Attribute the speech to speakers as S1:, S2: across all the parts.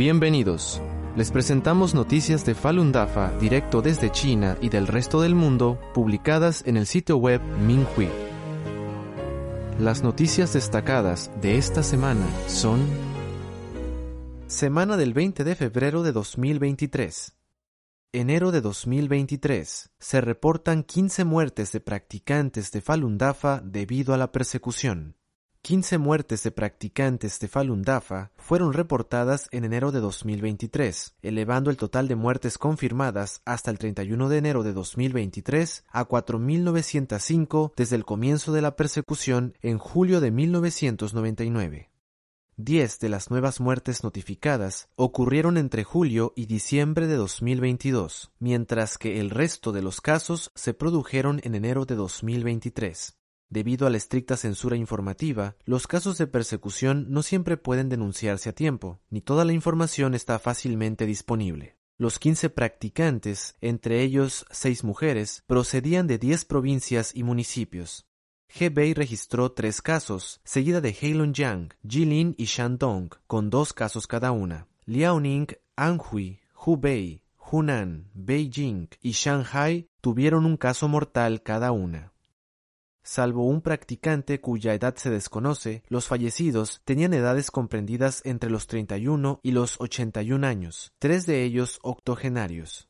S1: Bienvenidos. Les presentamos noticias de Falun Dafa directo desde China y del resto del mundo, publicadas en el sitio web Minghui. Las noticias destacadas de esta semana son Semana del 20 de febrero de 2023. Enero de 2023. Se reportan 15 muertes de practicantes de Falun Dafa debido a la persecución. 15 muertes de practicantes de Falun Dafa fueron reportadas en enero de 2023, elevando el total de muertes confirmadas hasta el 31 de enero de 2023 a 4.905 desde el comienzo de la persecución en julio de 1999. Diez de las nuevas muertes notificadas ocurrieron entre julio y diciembre de 2022, mientras que el resto de los casos se produjeron en enero de 2023. Debido a la estricta censura informativa, los casos de persecución no siempre pueden denunciarse a tiempo, ni toda la información está fácilmente disponible. Los 15 practicantes, entre ellos seis mujeres, procedían de 10 provincias y municipios. Hebei registró tres casos, seguida de Heilongjiang, Jilin y Shandong, con dos casos cada una. Liaoning, Anhui, Hubei, Hunan, Beijing y Shanghai tuvieron un caso mortal cada una. Salvo un practicante cuya edad se desconoce, los fallecidos tenían edades comprendidas entre los 31 y los 81 años, tres de ellos octogenarios.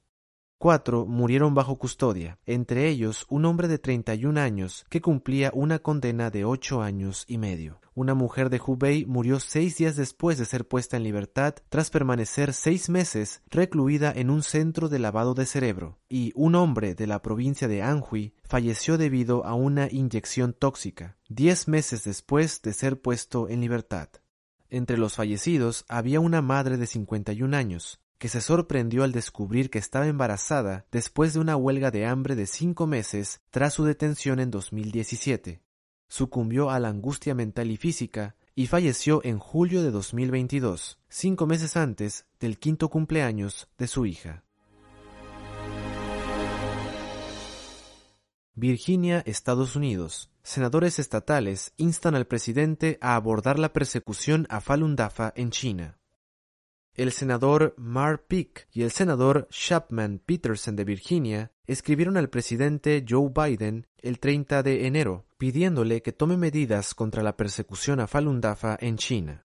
S1: Cuatro murieron bajo custodia, entre ellos un hombre de 31 años que cumplía una condena de ocho años y medio. Una mujer de Hubei murió seis días después de ser puesta en libertad tras permanecer seis meses recluida en un centro de lavado de cerebro, y un hombre de la provincia de Anhui falleció debido a una inyección tóxica, diez meses después de ser puesto en libertad. Entre los fallecidos había una madre de 51 años, que se sorprendió al descubrir que estaba embarazada después de una huelga de hambre de cinco meses tras su detención en 2017. Sucumbió a la angustia mental y física y falleció en julio de 2022, cinco meses antes del quinto cumpleaños de su hija. Virginia, Estados Unidos. Senadores estatales instan al presidente a abordar la persecución a Falun Dafa en China el senador Mark Pick y el senador Chapman Peterson de Virginia escribieron al presidente Joe Biden el 30 de enero pidiéndole que tome medidas contra la persecución a Falun Dafa en China.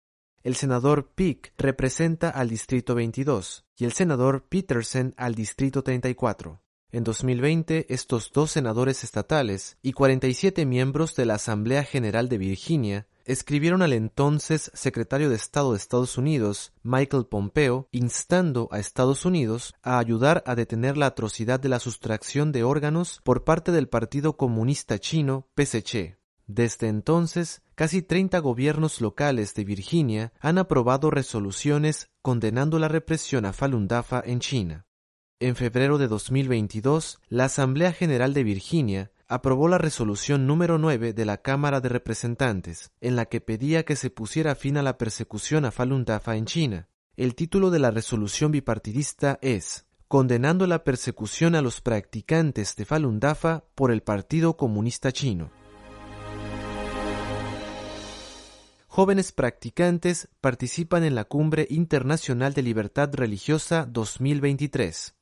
S1: El senador Pick representa al Distrito 22 y el senador Peterson al Distrito 34. En 2020, estos dos senadores estatales y 47 miembros de la Asamblea General de Virginia escribieron al entonces secretario de Estado de Estados Unidos, Michael Pompeo, instando a Estados Unidos a ayudar a detener la atrocidad de la sustracción de órganos por parte del Partido Comunista Chino, PSC. Desde entonces, casi 30 gobiernos locales de Virginia han aprobado resoluciones condenando la represión a Falun Dafa en China. En febrero de 2022, la Asamblea General de Virginia aprobó la resolución número 9 de la Cámara de Representantes, en la que pedía que se pusiera fin a la persecución a Falun Dafa en China. El título de la resolución bipartidista es Condenando la persecución a los practicantes de Falun Dafa por el Partido Comunista Chino. Jóvenes practicantes participan en la Cumbre Internacional de Libertad Religiosa 2023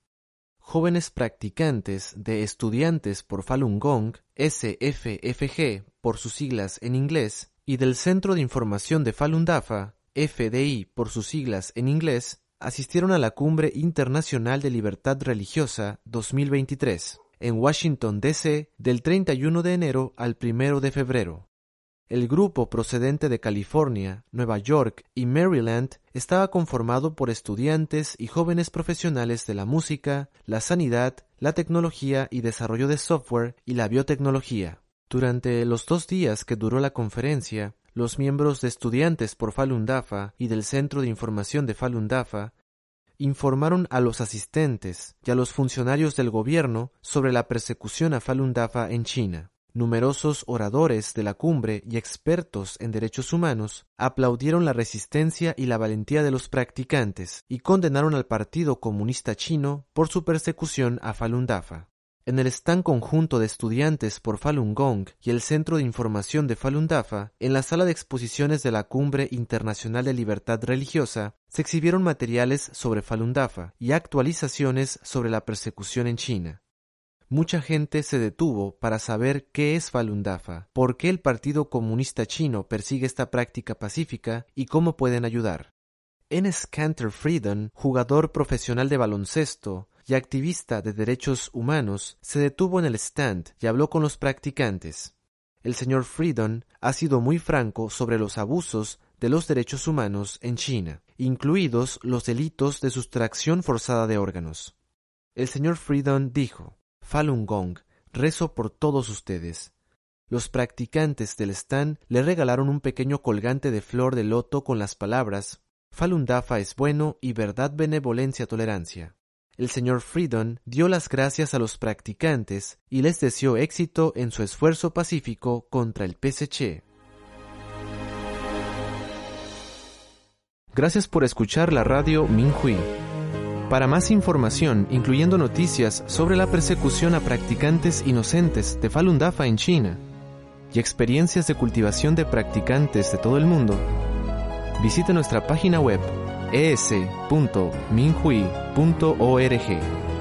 S1: jóvenes practicantes de estudiantes por Falun Gong, SFFG por sus siglas en inglés, y del Centro de Información de Falun Dafa, FDI por sus siglas en inglés, asistieron a la Cumbre Internacional de Libertad Religiosa 2023 en Washington, D.C. del 31 de enero al 1 de febrero. El grupo procedente de California, Nueva York y Maryland estaba conformado por estudiantes y jóvenes profesionales de la música, la sanidad, la tecnología y desarrollo de software y la biotecnología. Durante los dos días que duró la conferencia, los miembros de estudiantes por Falun Dafa y del Centro de Información de Falun Dafa informaron a los asistentes y a los funcionarios del gobierno sobre la persecución a Falun Dafa en China. Numerosos oradores de la cumbre y expertos en derechos humanos aplaudieron la resistencia y la valentía de los practicantes y condenaron al Partido Comunista Chino por su persecución a Falun Dafa. En el stand conjunto de estudiantes por Falun Gong y el Centro de Información de Falun Dafa, en la sala de exposiciones de la Cumbre Internacional de Libertad Religiosa, se exhibieron materiales sobre Falun Dafa y actualizaciones sobre la persecución en China. Mucha gente se detuvo para saber qué es Falun Dafa, por qué el Partido Comunista Chino persigue esta práctica pacífica y cómo pueden ayudar. Enes Canter Friedon, jugador profesional de baloncesto, y activista de derechos humanos, se detuvo en el stand y habló con los practicantes. El señor Freedon ha sido muy franco sobre los abusos de los derechos humanos en China, incluidos los delitos de sustracción forzada de órganos. El señor Freedon dijo, Falun Gong, rezo por todos ustedes. Los practicantes del stand le regalaron un pequeño colgante de flor de loto con las palabras Falun Dafa es bueno y verdad benevolencia tolerancia el señor Freedon dio las gracias a los practicantes y les deseó éxito en su esfuerzo pacífico contra el PSC. Gracias por escuchar la radio Minhui. Para más información, incluyendo noticias sobre la persecución a practicantes inocentes de Falun Dafa en China y experiencias de cultivación de practicantes de todo el mundo, visite nuestra página web es.minhui.org.